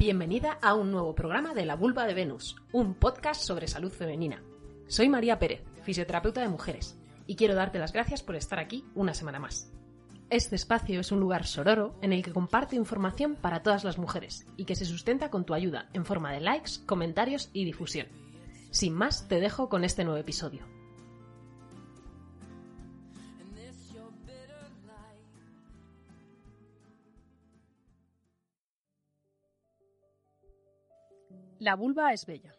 Bienvenida a un nuevo programa de La Vulva de Venus, un podcast sobre salud femenina. Soy María Pérez, fisioterapeuta de mujeres, y quiero darte las gracias por estar aquí una semana más. Este espacio es un lugar sororo en el que comparto información para todas las mujeres y que se sustenta con tu ayuda en forma de likes, comentarios y difusión. Sin más, te dejo con este nuevo episodio. La vulva es bella.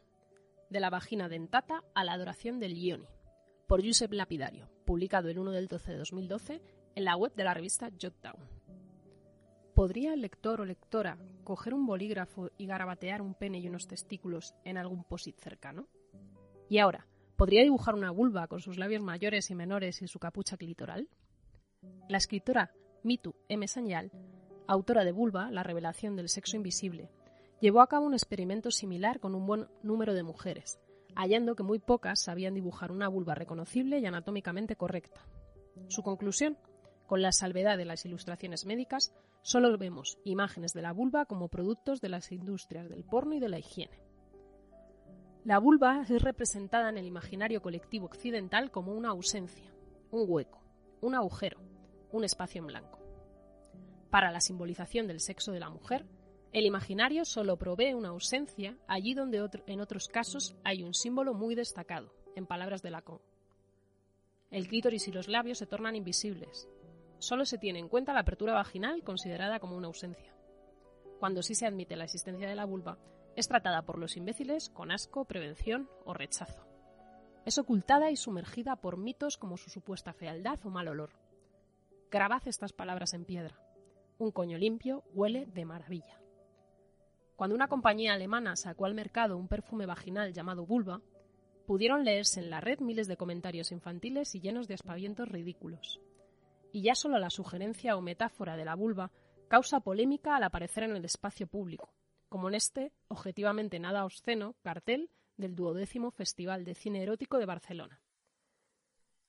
De la vagina dentata a la adoración del Ioni. Por Josep Lapidario, publicado el 1 del 12 de 2012 en la web de la revista Jotdown. ¿Podría el lector o lectora coger un bolígrafo y garabatear un pene y unos testículos en algún posit cercano? Y ahora, ¿podría dibujar una vulva con sus labios mayores y menores y su capucha clitoral? La escritora Mitu M. Sanyal, autora de Vulva, la revelación del sexo invisible, llevó a cabo un experimento similar con un buen número de mujeres, hallando que muy pocas sabían dibujar una vulva reconocible y anatómicamente correcta. Su conclusión, con la salvedad de las ilustraciones médicas, solo vemos imágenes de la vulva como productos de las industrias del porno y de la higiene. La vulva es representada en el imaginario colectivo occidental como una ausencia, un hueco, un agujero, un espacio en blanco. Para la simbolización del sexo de la mujer, el imaginario solo provee una ausencia allí donde en otros casos hay un símbolo muy destacado, en palabras de Lacan. El clítoris y los labios se tornan invisibles. Solo se tiene en cuenta la apertura vaginal considerada como una ausencia. Cuando sí se admite la existencia de la vulva, es tratada por los imbéciles con asco, prevención o rechazo. Es ocultada y sumergida por mitos como su supuesta fealdad o mal olor. Grabad estas palabras en piedra. Un coño limpio huele de maravilla. Cuando una compañía alemana sacó al mercado un perfume vaginal llamado Vulva, pudieron leerse en la red miles de comentarios infantiles y llenos de aspavientos ridículos. Y ya solo la sugerencia o metáfora de la vulva causa polémica al aparecer en el espacio público, como en este, objetivamente nada obsceno, cartel del duodécimo Festival de Cine Erótico de Barcelona.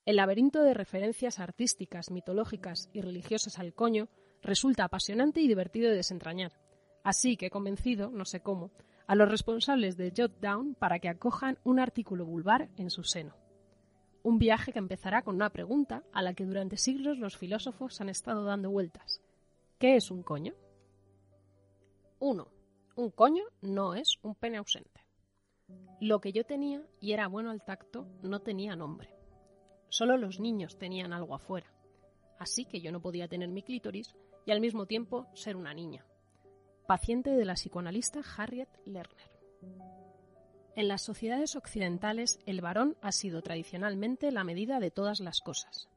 El laberinto de referencias artísticas, mitológicas y religiosas al coño resulta apasionante y divertido de desentrañar, Así que he convencido, no sé cómo, a los responsables de Jotdown para que acojan un artículo vulvar en su seno. Un viaje que empezará con una pregunta a la que durante siglos los filósofos han estado dando vueltas. ¿Qué es un coño? 1. Un coño no es un pene ausente. Lo que yo tenía y era bueno al tacto no tenía nombre. Solo los niños tenían algo afuera. Así que yo no podía tener mi clítoris y al mismo tiempo ser una niña paciente de la psicoanalista Harriet Lerner. En las sociedades occidentales, el varón ha sido tradicionalmente la medida de todas las cosas,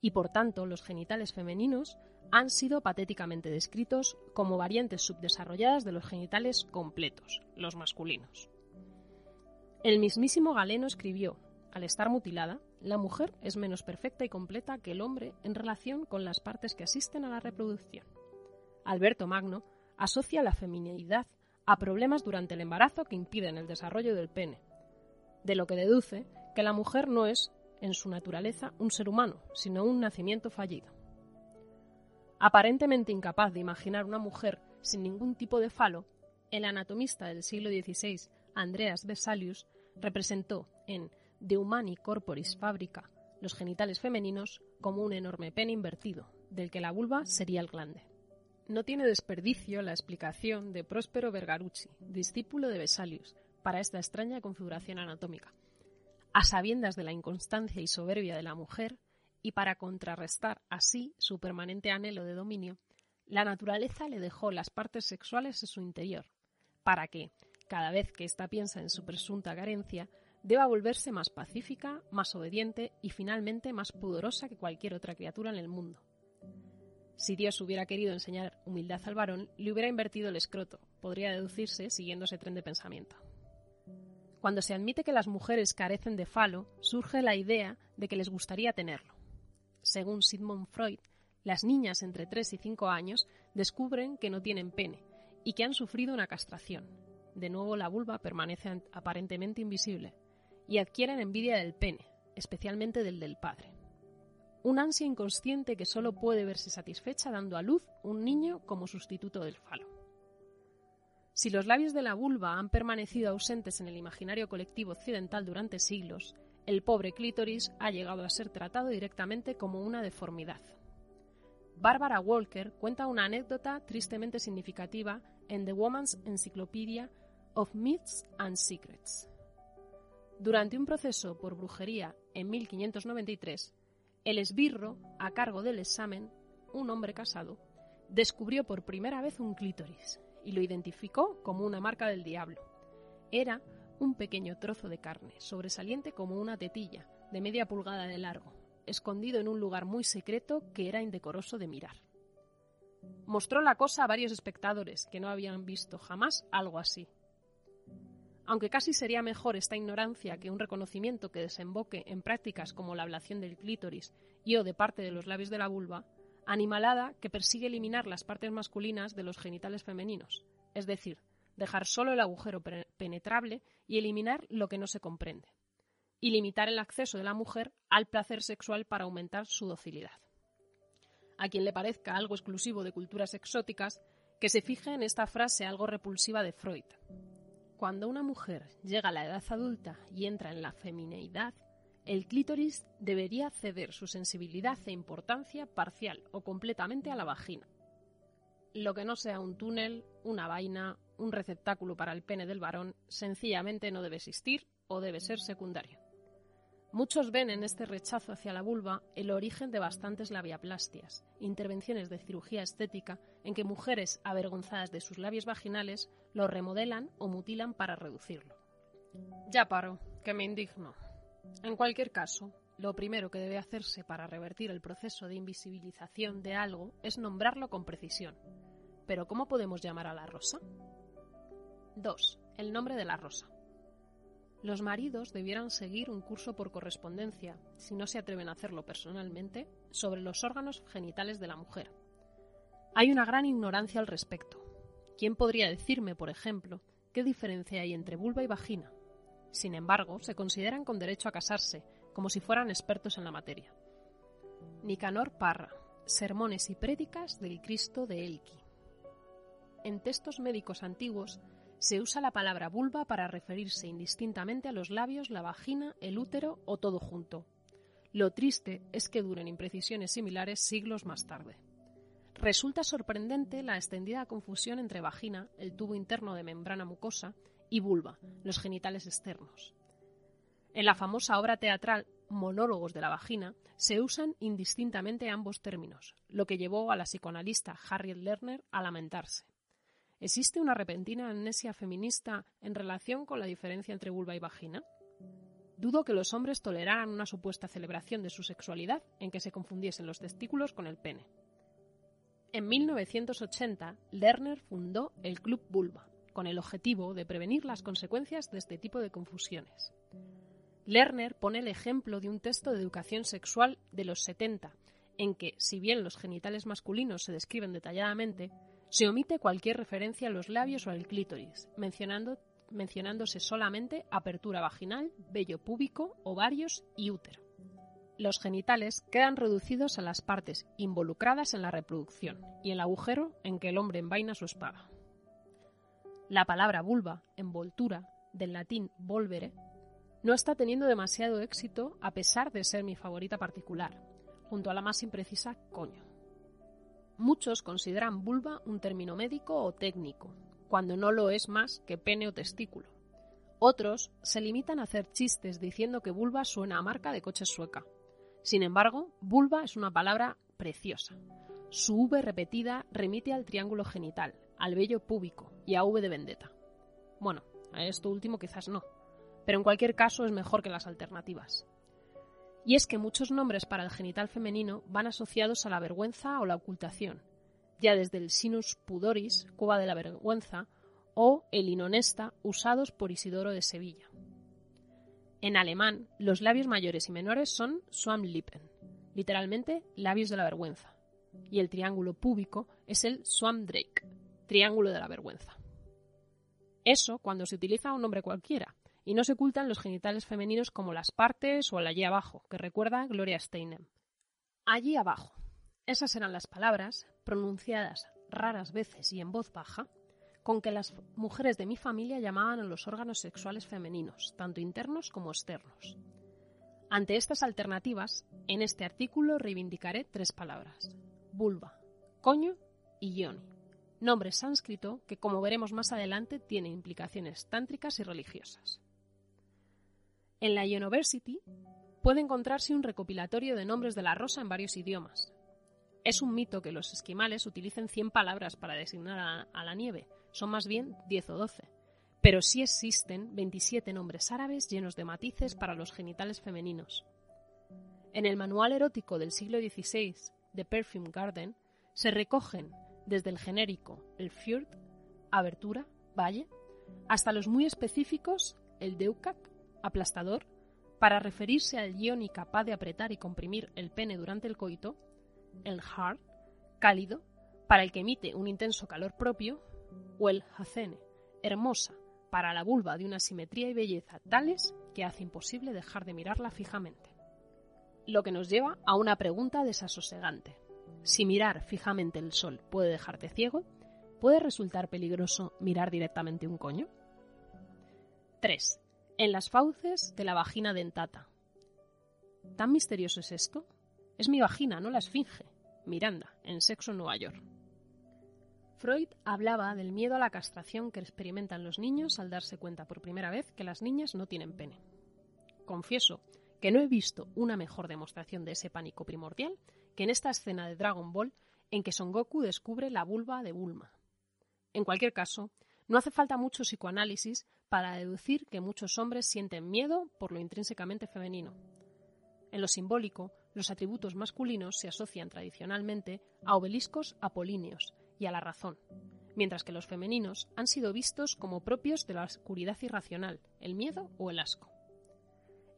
y por tanto los genitales femeninos han sido patéticamente descritos como variantes subdesarrolladas de los genitales completos, los masculinos. El mismísimo Galeno escribió, al estar mutilada, la mujer es menos perfecta y completa que el hombre en relación con las partes que asisten a la reproducción. Alberto Magno asocia la feminidad a problemas durante el embarazo que impiden el desarrollo del pene, de lo que deduce que la mujer no es, en su naturaleza, un ser humano, sino un nacimiento fallido. Aparentemente incapaz de imaginar una mujer sin ningún tipo de falo, el anatomista del siglo XVI, Andreas Vesalius, representó en De Humani Corporis Fabrica los genitales femeninos como un enorme pene invertido, del que la vulva sería el glande. No tiene desperdicio la explicación de Próspero Vergarucci, discípulo de Vesalius, para esta extraña configuración anatómica. A sabiendas de la inconstancia y soberbia de la mujer, y para contrarrestar así su permanente anhelo de dominio, la naturaleza le dejó las partes sexuales en su interior, para que, cada vez que ésta piensa en su presunta carencia, deba volverse más pacífica, más obediente y finalmente más pudorosa que cualquier otra criatura en el mundo. Si Dios hubiera querido enseñar humildad al varón, le hubiera invertido el escroto, podría deducirse siguiendo ese tren de pensamiento. Cuando se admite que las mujeres carecen de falo, surge la idea de que les gustaría tenerlo. Según Sigmund Freud, las niñas entre 3 y 5 años descubren que no tienen pene y que han sufrido una castración. De nuevo la vulva permanece aparentemente invisible y adquieren envidia del pene, especialmente del del padre un ansia inconsciente que solo puede verse satisfecha dando a luz un niño como sustituto del falo. Si los labios de la vulva han permanecido ausentes en el imaginario colectivo occidental durante siglos, el pobre clítoris ha llegado a ser tratado directamente como una deformidad. Barbara Walker cuenta una anécdota tristemente significativa en The Woman's Encyclopedia of Myths and Secrets. Durante un proceso por brujería en 1593, el esbirro, a cargo del examen, un hombre casado, descubrió por primera vez un clítoris y lo identificó como una marca del diablo. Era un pequeño trozo de carne, sobresaliente como una tetilla, de media pulgada de largo, escondido en un lugar muy secreto que era indecoroso de mirar. Mostró la cosa a varios espectadores que no habían visto jamás algo así. Aunque casi sería mejor esta ignorancia que un reconocimiento que desemboque en prácticas como la ablación del clítoris y o de parte de los labios de la vulva, animalada que persigue eliminar las partes masculinas de los genitales femeninos, es decir, dejar solo el agujero penetrable y eliminar lo que no se comprende, y limitar el acceso de la mujer al placer sexual para aumentar su docilidad. A quien le parezca algo exclusivo de culturas exóticas, que se fije en esta frase algo repulsiva de Freud. Cuando una mujer llega a la edad adulta y entra en la femineidad, el clítoris debería ceder su sensibilidad e importancia parcial o completamente a la vagina. Lo que no sea un túnel, una vaina, un receptáculo para el pene del varón, sencillamente no debe existir o debe ser secundario. Muchos ven en este rechazo hacia la vulva el origen de bastantes labiaplastias, intervenciones de cirugía estética en que mujeres avergonzadas de sus labios vaginales los remodelan o mutilan para reducirlo. Ya paro, que me indigno. En cualquier caso, lo primero que debe hacerse para revertir el proceso de invisibilización de algo es nombrarlo con precisión. Pero ¿cómo podemos llamar a la rosa? 2. El nombre de la rosa. Los maridos debieran seguir un curso por correspondencia, si no se atreven a hacerlo personalmente, sobre los órganos genitales de la mujer. Hay una gran ignorancia al respecto. ¿Quién podría decirme, por ejemplo, qué diferencia hay entre vulva y vagina? Sin embargo, se consideran con derecho a casarse, como si fueran expertos en la materia. Nicanor Parra, Sermones y Prédicas del Cristo de Elqui. En textos médicos antiguos se usa la palabra vulva para referirse indistintamente a los labios, la vagina, el útero o todo junto. Lo triste es que duren imprecisiones similares siglos más tarde. Resulta sorprendente la extendida confusión entre vagina, el tubo interno de membrana mucosa, y vulva, los genitales externos. En la famosa obra teatral Monólogos de la vagina se usan indistintamente ambos términos, lo que llevó a la psicoanalista Harriet Lerner a lamentarse. ¿Existe una repentina amnesia feminista en relación con la diferencia entre vulva y vagina? Dudo que los hombres toleraran una supuesta celebración de su sexualidad en que se confundiesen los testículos con el pene. En 1980, Lerner fundó el Club Vulva, con el objetivo de prevenir las consecuencias de este tipo de confusiones. Lerner pone el ejemplo de un texto de educación sexual de los 70, en que, si bien los genitales masculinos se describen detalladamente, se omite cualquier referencia a los labios o al clítoris, mencionándose solamente apertura vaginal, vello púbico, ovarios y útero. Los genitales quedan reducidos a las partes involucradas en la reproducción y el agujero en que el hombre envaina su espada. La palabra vulva, envoltura, del latín volvere, no está teniendo demasiado éxito a pesar de ser mi favorita particular, junto a la más imprecisa coño. Muchos consideran vulva un término médico o técnico, cuando no lo es más que pene o testículo. Otros se limitan a hacer chistes diciendo que vulva suena a marca de coche sueca. Sin embargo, vulva es una palabra preciosa. Su V repetida remite al triángulo genital, al vello púbico y a V de vendetta. Bueno, a esto último quizás no, pero en cualquier caso es mejor que las alternativas. Y es que muchos nombres para el genital femenino van asociados a la vergüenza o la ocultación, ya desde el sinus pudoris, cueva de la vergüenza, o el inonesta, usados por Isidoro de Sevilla. En alemán, los labios mayores y menores son Schwammlippen, literalmente labios de la vergüenza, y el triángulo púbico es el Schwammdreieck, triángulo de la vergüenza. Eso cuando se utiliza un nombre cualquiera, y no se ocultan los genitales femeninos como las partes o el allí abajo, que recuerda Gloria Steinem. Allí abajo. Esas eran las palabras, pronunciadas raras veces y en voz baja, con que las mujeres de mi familia llamaban a los órganos sexuales femeninos, tanto internos como externos. Ante estas alternativas, en este artículo reivindicaré tres palabras: vulva, coño y yoni, nombre sánscrito que, como veremos más adelante, tiene implicaciones tántricas y religiosas. En la University puede encontrarse un recopilatorio de nombres de la rosa en varios idiomas. Es un mito que los esquimales utilicen 100 palabras para designar a, la nieve, son más bien 10 o 12. Pero sí existen 27 nombres árabes llenos de matices para los genitales femeninos. En el manual erótico del siglo XVI, The Perfume Garden, se recogen desde el genérico, el fjord, abertura, valle, hasta los muy específicos, el deukak, aplastador, para referirse al yoni capaz de apretar y comprimir el pene durante el coito, el hard, cálido, para el que emite un intenso calor propio, o el hacene, hermosa, para la vulva de una simetría y belleza tales que hace imposible dejar de mirarla fijamente. Lo que nos lleva a una pregunta desasosegante. Si mirar fijamente el sol puede dejarte ciego, ¿puede resultar peligroso mirar directamente un coño? 3. En las fauces de la vagina dentata. ¿Tan misterioso es esto? Es mi vagina, no la esfinge. Miranda, en Sexo en Nueva York. Freud hablaba del miedo a la castración que experimentan los niños al darse cuenta por primera vez que las niñas no tienen pene. Confieso que no he visto una mejor demostración de ese pánico primordial que en esta escena de Dragon Ball en que Son Goku descubre la vulva de Bulma. En cualquier caso, no hace falta mucho psicoanálisis para deducir que muchos hombres sienten miedo por lo intrínsecamente femenino. En lo simbólico, los atributos masculinos se asocian tradicionalmente a obeliscos apolíneos y a la razón, mientras que los femeninos han sido vistos como propios de la oscuridad irracional, el miedo o el asco.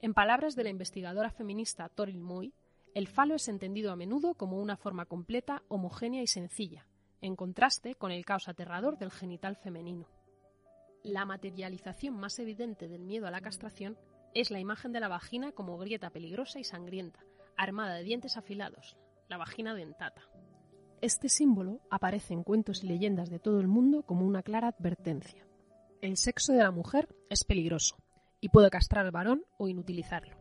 En palabras de la investigadora feminista Toril Moy, el falo es entendido a menudo como una forma completa, homogénea y sencilla, en contraste con el caos aterrador del genital femenino. La materialización más evidente del miedo a la castración es la imagen de la vagina como grieta peligrosa y sangrienta, armada de dientes afilados, la vagina dentata. Este símbolo aparece en cuentos y leyendas de todo el mundo como una clara advertencia. El sexo de la mujer es peligroso y puede castrar al varón o inutilizarlo.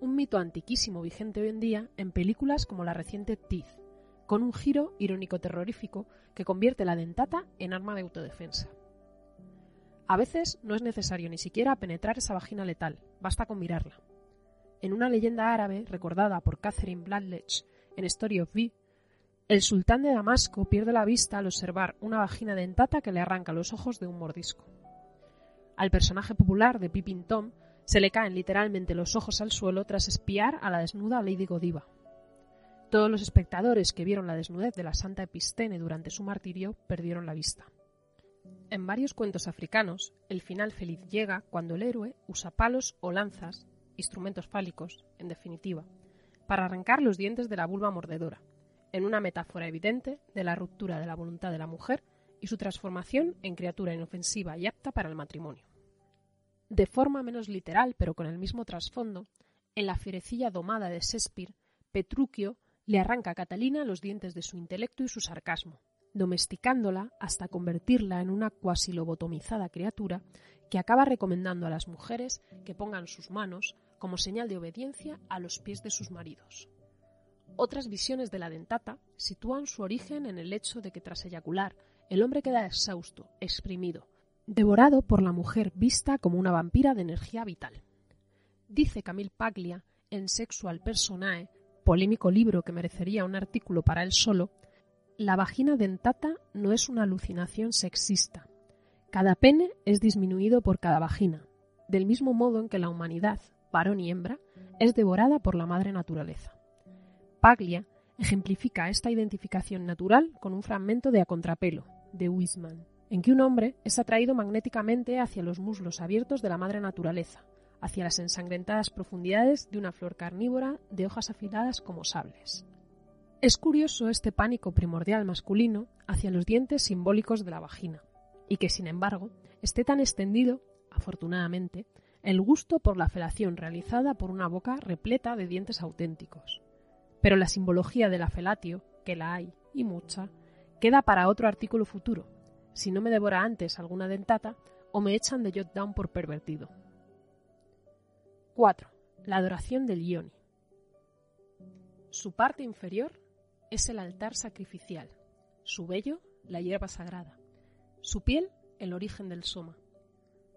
Un mito antiquísimo vigente hoy en día en películas como la reciente Teeth, con un giro irónico-terrorífico que convierte la dentata en arma de autodefensa. A veces no es necesario ni siquiera penetrar esa vagina letal, basta con mirarla. En una leyenda árabe recordada por Catherine Bladlech en Story of V, el sultán de Damasco pierde la vista al observar una vagina dentata que le arranca los ojos de un mordisco. Al personaje popular de Pippin Tom se le caen literalmente los ojos al suelo tras espiar a la desnuda Lady Godiva. Todos los espectadores que vieron la desnudez de la santa Epistene durante su martirio perdieron la vista. En varios cuentos africanos, el final feliz llega cuando el héroe usa palos o lanzas, instrumentos fálicos, en definitiva, para arrancar los dientes de la vulva mordedora, en una metáfora evidente de la ruptura de la voluntad de la mujer y su transformación en criatura inofensiva y apta para el matrimonio. De forma menos literal, pero con el mismo trasfondo, en la fierecilla domada de Shakespeare, Petruchio le arranca a Catalina los dientes de su intelecto y su sarcasmo, domesticándola hasta convertirla en una cuasi lobotomizada criatura que acaba recomendando a las mujeres que pongan sus manos como señal de obediencia a los pies de sus maridos. Otras visiones de la dentata sitúan su origen en el hecho de que tras eyacular el hombre queda exhausto, exprimido, devorado por la mujer vista como una vampira de energía vital. Dice Camille Paglia en Sexual Personae, polémico libro que merecería un artículo para él solo, la vagina dentata no es una alucinación sexista. Cada pene es disminuido por cada vagina, del mismo modo en que la humanidad, varón y hembra, es devorada por la madre naturaleza. Paglia ejemplifica esta identificación natural con un fragmento de A Contrapelo, de Wiseman, en que un hombre es atraído magnéticamente hacia los muslos abiertos de la madre naturaleza, hacia las ensangrentadas profundidades de una flor carnívora de hojas afiladas como sables. Es curioso este pánico primordial masculino hacia los dientes simbólicos de la vagina, y que, sin embargo, esté tan extendido, afortunadamente, el gusto por la felación realizada por una boca repleta de dientes auténticos. Pero la simbología de la felatio, que la hay, y mucha, queda para otro artículo futuro, si no me devora antes alguna dentata, o me echan de Jotdown por pervertido. 4. La adoración del Ioni. Su parte inferior es el altar sacrificial, su vello la hierba sagrada, su piel el origen del soma.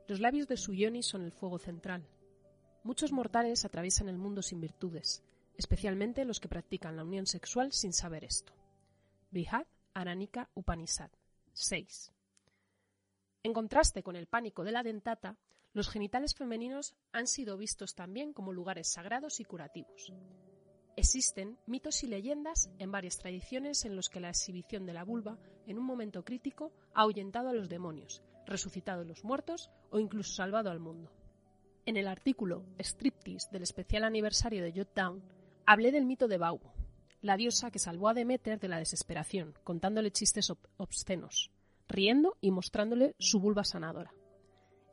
Los labios de su Ioni son el fuego central. Muchos mortales atraviesan el mundo sin virtudes, especialmente los que practican la unión sexual sin saber esto. Brihad Aranika Upanishad 6. En contraste con el pánico de la dentata, los genitales femeninos han sido vistos también como lugares sagrados y curativos. Existen mitos y leyendas en varias tradiciones en los que la exhibición de la vulva en un momento crítico ha ahuyentado a los demonios, resucitado a los muertos o incluso salvado al mundo. En el artículo Striptease del especial aniversario de Jotdown hablé del mito de Baubo, la diosa que salvó a Demeter de la desesperación, contándole chistes obscenos, riendo y mostrándole su vulva sanadora.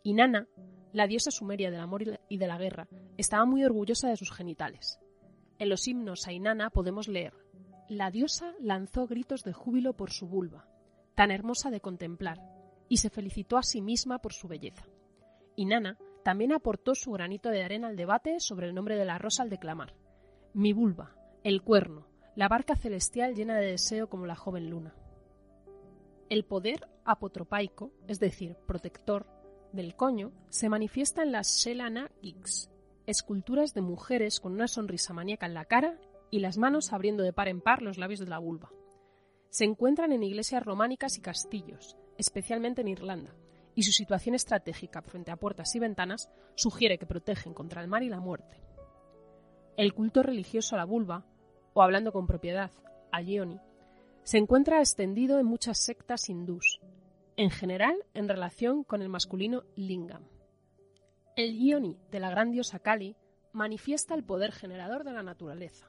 Inanna, la diosa sumeria del amor y de la guerra, estaba muy orgullosa de sus genitales. En los himnos a Inanna podemos leer: La diosa lanzó gritos de júbilo por su vulva, tan hermosa de contemplar, y se felicitó a sí misma por su belleza. Inanna también aportó su granito de arena al debate sobre el nombre de la rosa al declamar: Mi vulva, el cuerno, la barca celestial llena de deseo como la joven luna. El poder apotropaico, es decir, protector, del coño, se manifiesta en las Shelana Gigs, esculturas de mujeres con una sonrisa maníaca en la cara y las manos abriendo de par en par los labios de la vulva. Se encuentran en iglesias románicas y castillos, especialmente en Irlanda, y su situación estratégica frente a puertas y ventanas sugiere que protegen contra el mar y la muerte. El culto religioso a la vulva, o hablando con propiedad, a Yoni, se encuentra extendido en muchas sectas hindús, en general en relación con el masculino lingam. El yoni de la gran diosa Kali manifiesta el poder generador de la naturaleza.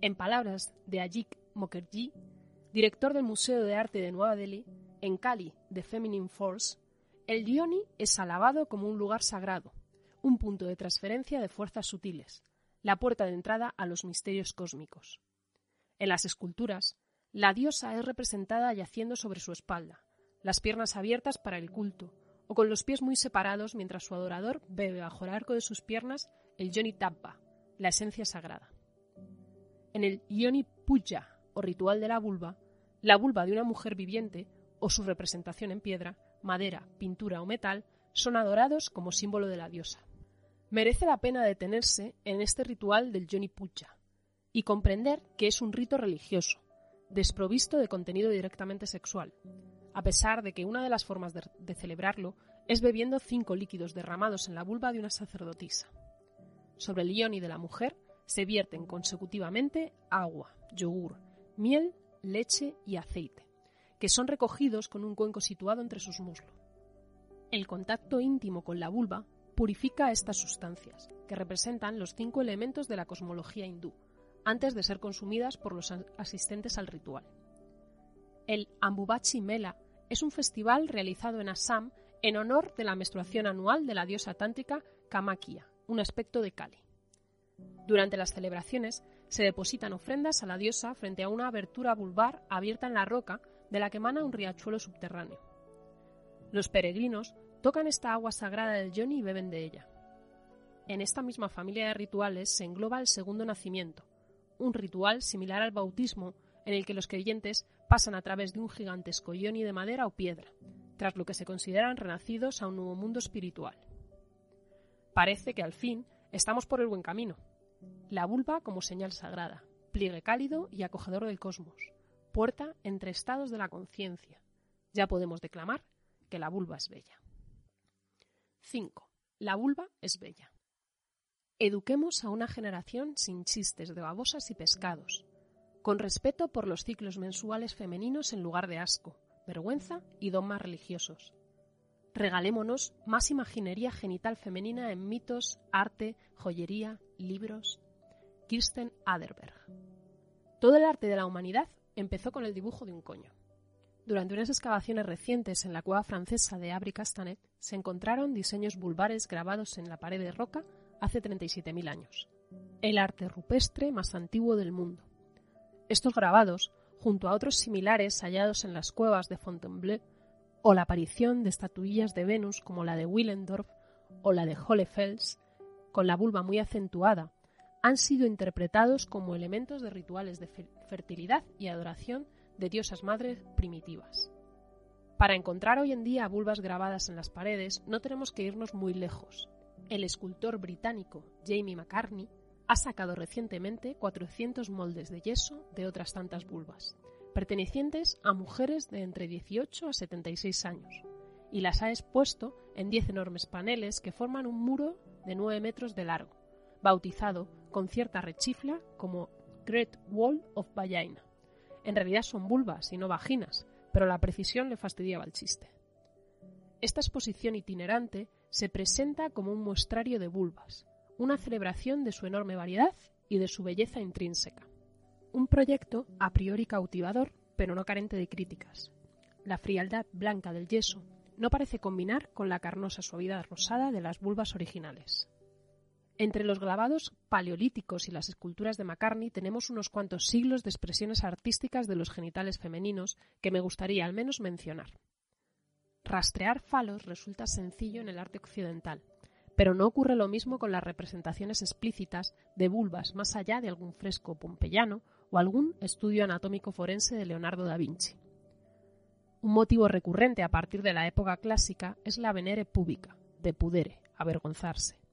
En palabras de Ajik Mukherjee, director del Museo de Arte de Nueva Delhi, en Kali, de Feminine Force, el yoni es alabado como un lugar sagrado, un punto de transferencia de fuerzas sutiles, la puerta de entrada a los misterios cósmicos. En las esculturas, la diosa es representada yaciendo sobre su espalda, las piernas abiertas para el culto, o con los pies muy separados mientras su adorador bebe bajo el arco de sus piernas el Yoni Tabba, la esencia sagrada. En el Yoni Puja, o ritual de la vulva, la vulva de una mujer viviente, o su representación en piedra, madera, pintura o metal, son adorados como símbolo de la diosa. Merece la pena detenerse en este ritual del Yoni Puja y comprender que es un rito religioso, desprovisto de contenido directamente sexual, a pesar de que una de las formas de, celebrarlo es bebiendo cinco líquidos derramados en la vulva de una sacerdotisa. Sobre el yoni de la mujer se vierten consecutivamente agua, yogur, miel, leche y aceite, que son recogidos con un cuenco situado entre sus muslos. El contacto íntimo con la vulva purifica estas sustancias, que representan los cinco elementos de la cosmología hindú, antes de ser consumidas por los asistentes al ritual. El Ambubachi Mela es un festival realizado en Assam en honor de la menstruación anual de la diosa tántrica Kamakia, un aspecto de Kali. Durante las celebraciones se depositan ofrendas a la diosa frente a una abertura vulvar abierta en la roca de la que emana un riachuelo subterráneo. Los peregrinos tocan esta agua sagrada del yoni y beben de ella. En esta misma familia de rituales se engloba el segundo nacimiento, un ritual similar al bautismo en el que los creyentes pasan a través de un gigantesco yoni de madera o piedra, tras lo que se consideran renacidos a un nuevo mundo espiritual. Parece que al fin estamos por el buen camino. La vulva como señal sagrada, pliegue cálido y acogedor del cosmos, puerta entre estados de la conciencia. Ya podemos declamar que la vulva es bella. 5. La vulva es bella. Eduquemos a una generación sin chistes de babosas y pescados, con respeto por los ciclos mensuales femeninos en lugar de asco, vergüenza y dogmas religiosos. Regalémonos más imaginería genital femenina en mitos, arte, joyería, libros. Kirsten Aderberg. Todo el arte de la humanidad empezó con el dibujo de un coño. Durante unas excavaciones recientes en la cueva francesa de Abri Castanet se encontraron diseños vulvares grabados en la pared de roca hace 37.000 años. El arte rupestre más antiguo del mundo. Estos grabados, junto a otros similares hallados en las cuevas de Fontainebleau, o la aparición de estatuillas de Venus como la de Willendorf o la de Hohlefels, con la vulva muy acentuada, han sido interpretados como elementos de rituales de fertilidad y adoración de diosas madres primitivas. Para encontrar hoy en día vulvas grabadas en las paredes no tenemos que irnos muy lejos. El escultor británico Jamie McCartney ha sacado recientemente 400 moldes de yeso de otras tantas vulvas, pertenecientes a mujeres de entre 18 a 76 años, y las ha expuesto en 10 enormes paneles que forman un muro de 9 metros de largo, bautizado con cierta rechifla como Great Wall of Vagina. En realidad son vulvas y no vaginas, pero la precisión le fastidiaba el chiste. Esta exposición itinerante se presenta como un muestrario de vulvas, una celebración de su enorme variedad y de su belleza intrínseca. Un proyecto a priori cautivador, pero no carente de críticas. La frialdad blanca del yeso no parece combinar con la carnosa suavidad rosada de las vulvas originales. Entre los grabados paleolíticos y las esculturas de McCartney tenemos unos cuantos siglos de expresiones artísticas de los genitales femeninos que me gustaría al menos mencionar. Rastrear falos resulta sencillo en el arte occidental, pero no ocurre lo mismo con las representaciones explícitas de vulvas más allá de algún fresco pompeyano o algún estudio anatómico forense de Leonardo da Vinci. Un motivo recurrente a partir de la época clásica es la venere pública, de pudere, avergonzarse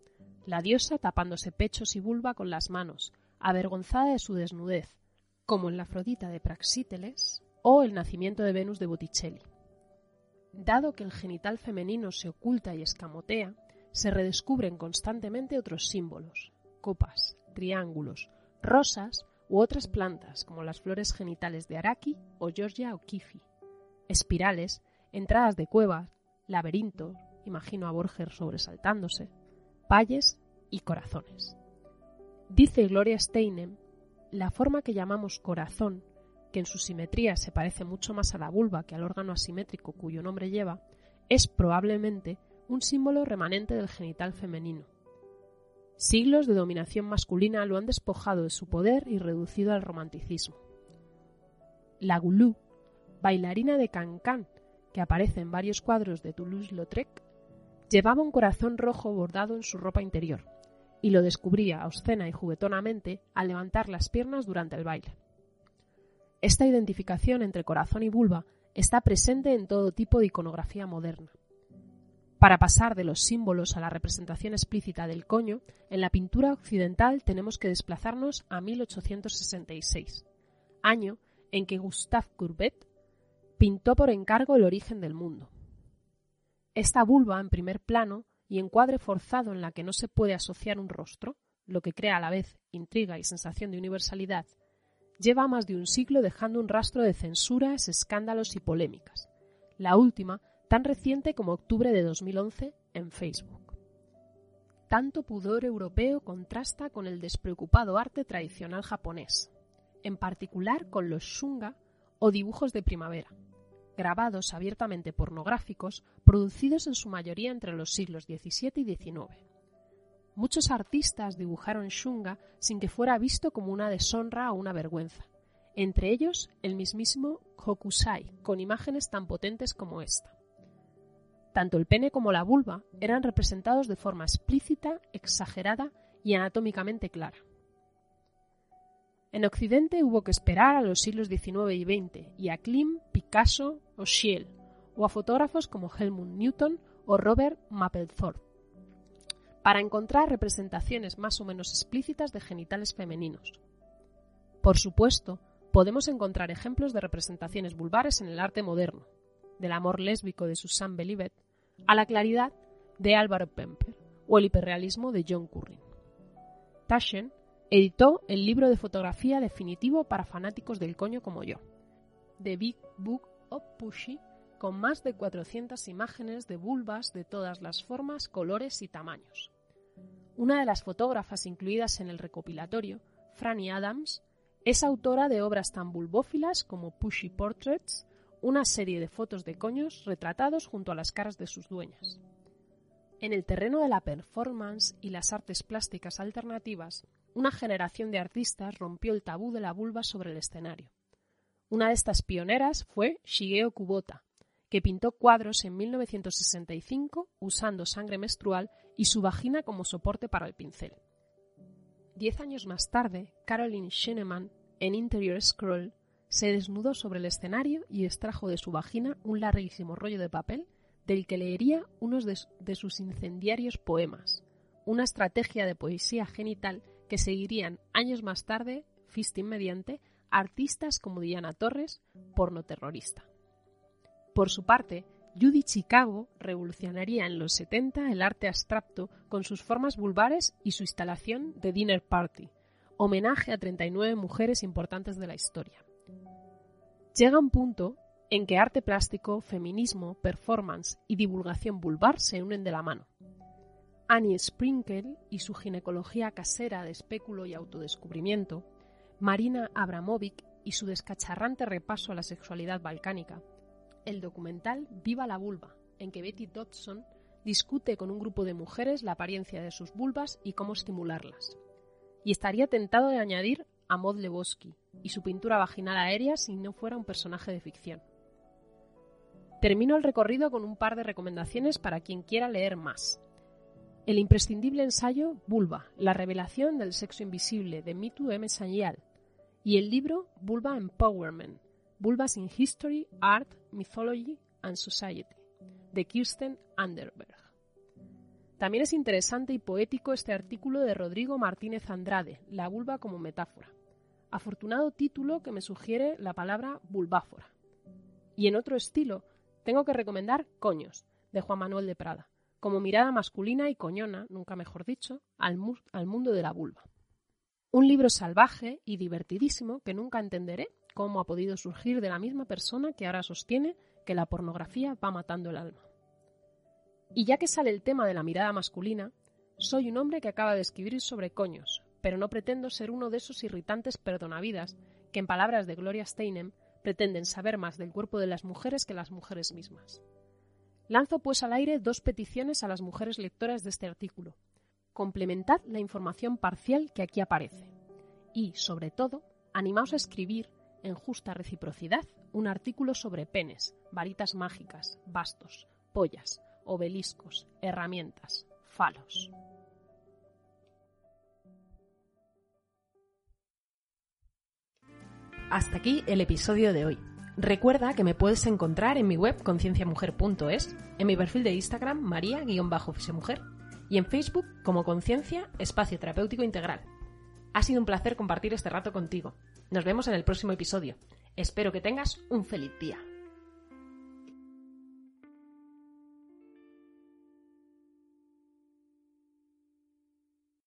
la diosa tapándose pechos y vulva con las manos, avergonzada de su desnudez, como en la Afrodita de Praxíteles o el nacimiento de Venus de Botticelli. Dado que el genital femenino se oculta y escamotea, se redescubren constantemente otros símbolos, copas, triángulos, rosas u otras plantas como las flores genitales de Araki o Georgia o Kifi, espirales, entradas de cuevas, laberintos, imagino a Borger sobresaltándose, valles y corazones. Dice Gloria Steinem, la forma que llamamos corazón, que en su simetría se parece mucho más a la vulva que al órgano asimétrico cuyo nombre lleva, es probablemente un símbolo remanente del genital femenino. Siglos de dominación masculina lo han despojado de su poder y reducido al romanticismo. La Goulou, bailarina de Cancan, que aparece en varios cuadros de Toulouse-Lautrec, Llevaba un corazón rojo bordado en su ropa interior, y lo descubría obscena y juguetonamente al levantar las piernas durante el baile. Esta identificación entre corazón y vulva está presente en todo tipo de iconografía moderna. Para pasar de los símbolos a la representación explícita del coño, en la pintura occidental tenemos que desplazarnos a 1866, año en que Gustave Courbet pintó por encargo el origen del mundo. Esta vulva en primer plano y encuadre forzado en la que no se puede asociar un rostro, lo que crea a la vez intriga y sensación de universalidad, lleva más de un siglo dejando un rastro de censuras, escándalos y polémicas, la última tan reciente como octubre de 2011 en Facebook. Tanto pudor europeo contrasta con el despreocupado arte tradicional japonés, en particular con los shunga o dibujos de primavera, grabados abiertamente pornográficos, producidos en su mayoría entre los siglos XVII y XIX. Muchos artistas dibujaron shunga sin que fuera visto como una deshonra o una vergüenza, entre ellos el mismísimo Hokusai, con imágenes tan potentes como esta. Tanto el pene como la vulva eran representados de forma explícita, exagerada y anatómicamente clara. En Occidente hubo que esperar a los siglos XIX y XX y a Klim, Picasso o Schiele, o a fotógrafos como Helmut Newton o Robert Mapplethorpe, para encontrar representaciones más o menos explícitas de genitales femeninos. Por supuesto, podemos encontrar ejemplos de representaciones vulvares en el arte moderno, del amor lésbico de Susan Belivet a la claridad de Álvaro Pemper o el hiperrealismo de John Currin. Taschen Editó el libro de fotografía definitivo para fanáticos del coño como yo, The Big Book of Pushy, con más de 400 imágenes de vulvas de todas las formas, colores y tamaños. Una de las fotógrafas incluidas en el recopilatorio, Franny Adams, es autora de obras tan bulbófilas como Pushy Portraits, una serie de fotos de coños retratados junto a las caras de sus dueñas. En el terreno de la performance y las artes plásticas alternativas, una generación de artistas rompió el tabú de la vulva sobre el escenario. Una de estas pioneras fue Shigeo Kubota, que pintó cuadros en 1965 usando sangre menstrual y su vagina como soporte para el pincel. Diez años más tarde, Caroline Scheneman, en Interior Scroll, se desnudó sobre el escenario y extrajo de su vagina un larguísimo rollo de papel del que leería unos de, sus incendiarios poemas, una estrategia de poesía genital que seguirían años más tarde, fisting mediante, artistas como Diana Torres, pornoterrorista. Por su parte, Judy Chicago revolucionaría en los 70 el arte abstracto con sus formas vulvares y su instalación de Dinner Party, homenaje a 39 mujeres importantes de la historia. Llega un punto en que arte plástico, feminismo, performance y divulgación vulvar se unen de la mano. Annie Sprinkle y su ginecología casera de espéculo y autodescubrimiento, Marina Abramovic y su descacharrante repaso a la sexualidad balcánica, el documental Viva la vulva, en que Betty Dodson discute con un grupo de mujeres la apariencia de sus vulvas y cómo estimularlas. Y estaría tentado de añadir a Maud Lebowski y su pintura vaginal aérea si no fuera un personaje de ficción. Termino el recorrido con un par de recomendaciones para quien quiera leer más. El imprescindible ensayo Vulva, la revelación del sexo invisible de Mitu M. Sanyal y el libro Vulva Empowerment, Vulvas in History, Art, Mythology and Society, de Kirsten Anderberg. También es interesante y poético este artículo de Rodrigo Martínez Andrade, La vulva como metáfora. Afortunado título que me sugiere la palabra vulváfora. Y en otro estilo, tengo que recomendar Coños, de Juan Manuel de Prada como mirada masculina y coñona, nunca mejor dicho, al, al mundo de la vulva. Un libro salvaje y divertidísimo que nunca entenderé cómo ha podido surgir de la misma persona que ahora sostiene que la pornografía va matando el alma. Y ya que sale el tema de la mirada masculina, soy un hombre que acaba de escribir sobre coños, pero no pretendo ser uno de esos irritantes perdonavidas que, en palabras de Gloria Steinem, pretenden saber más del cuerpo de las mujeres que las mujeres mismas. Lanzo pues al aire dos peticiones a las mujeres lectoras de este artículo. Complementad la información parcial que aquí aparece. Y, sobre todo, animaos a escribir, en justa reciprocidad, un artículo sobre penes, varitas mágicas, bastos, pollas, obeliscos, herramientas, falos. Hasta aquí el episodio de hoy. Recuerda que me puedes encontrar en mi web concienciamujer.es, en mi perfil de Instagram maría-mujer y en Facebook como Conciencia Espacio Terapéutico Integral. Ha sido un placer compartir este rato contigo. Nos vemos en el próximo episodio. Espero que tengas un feliz día.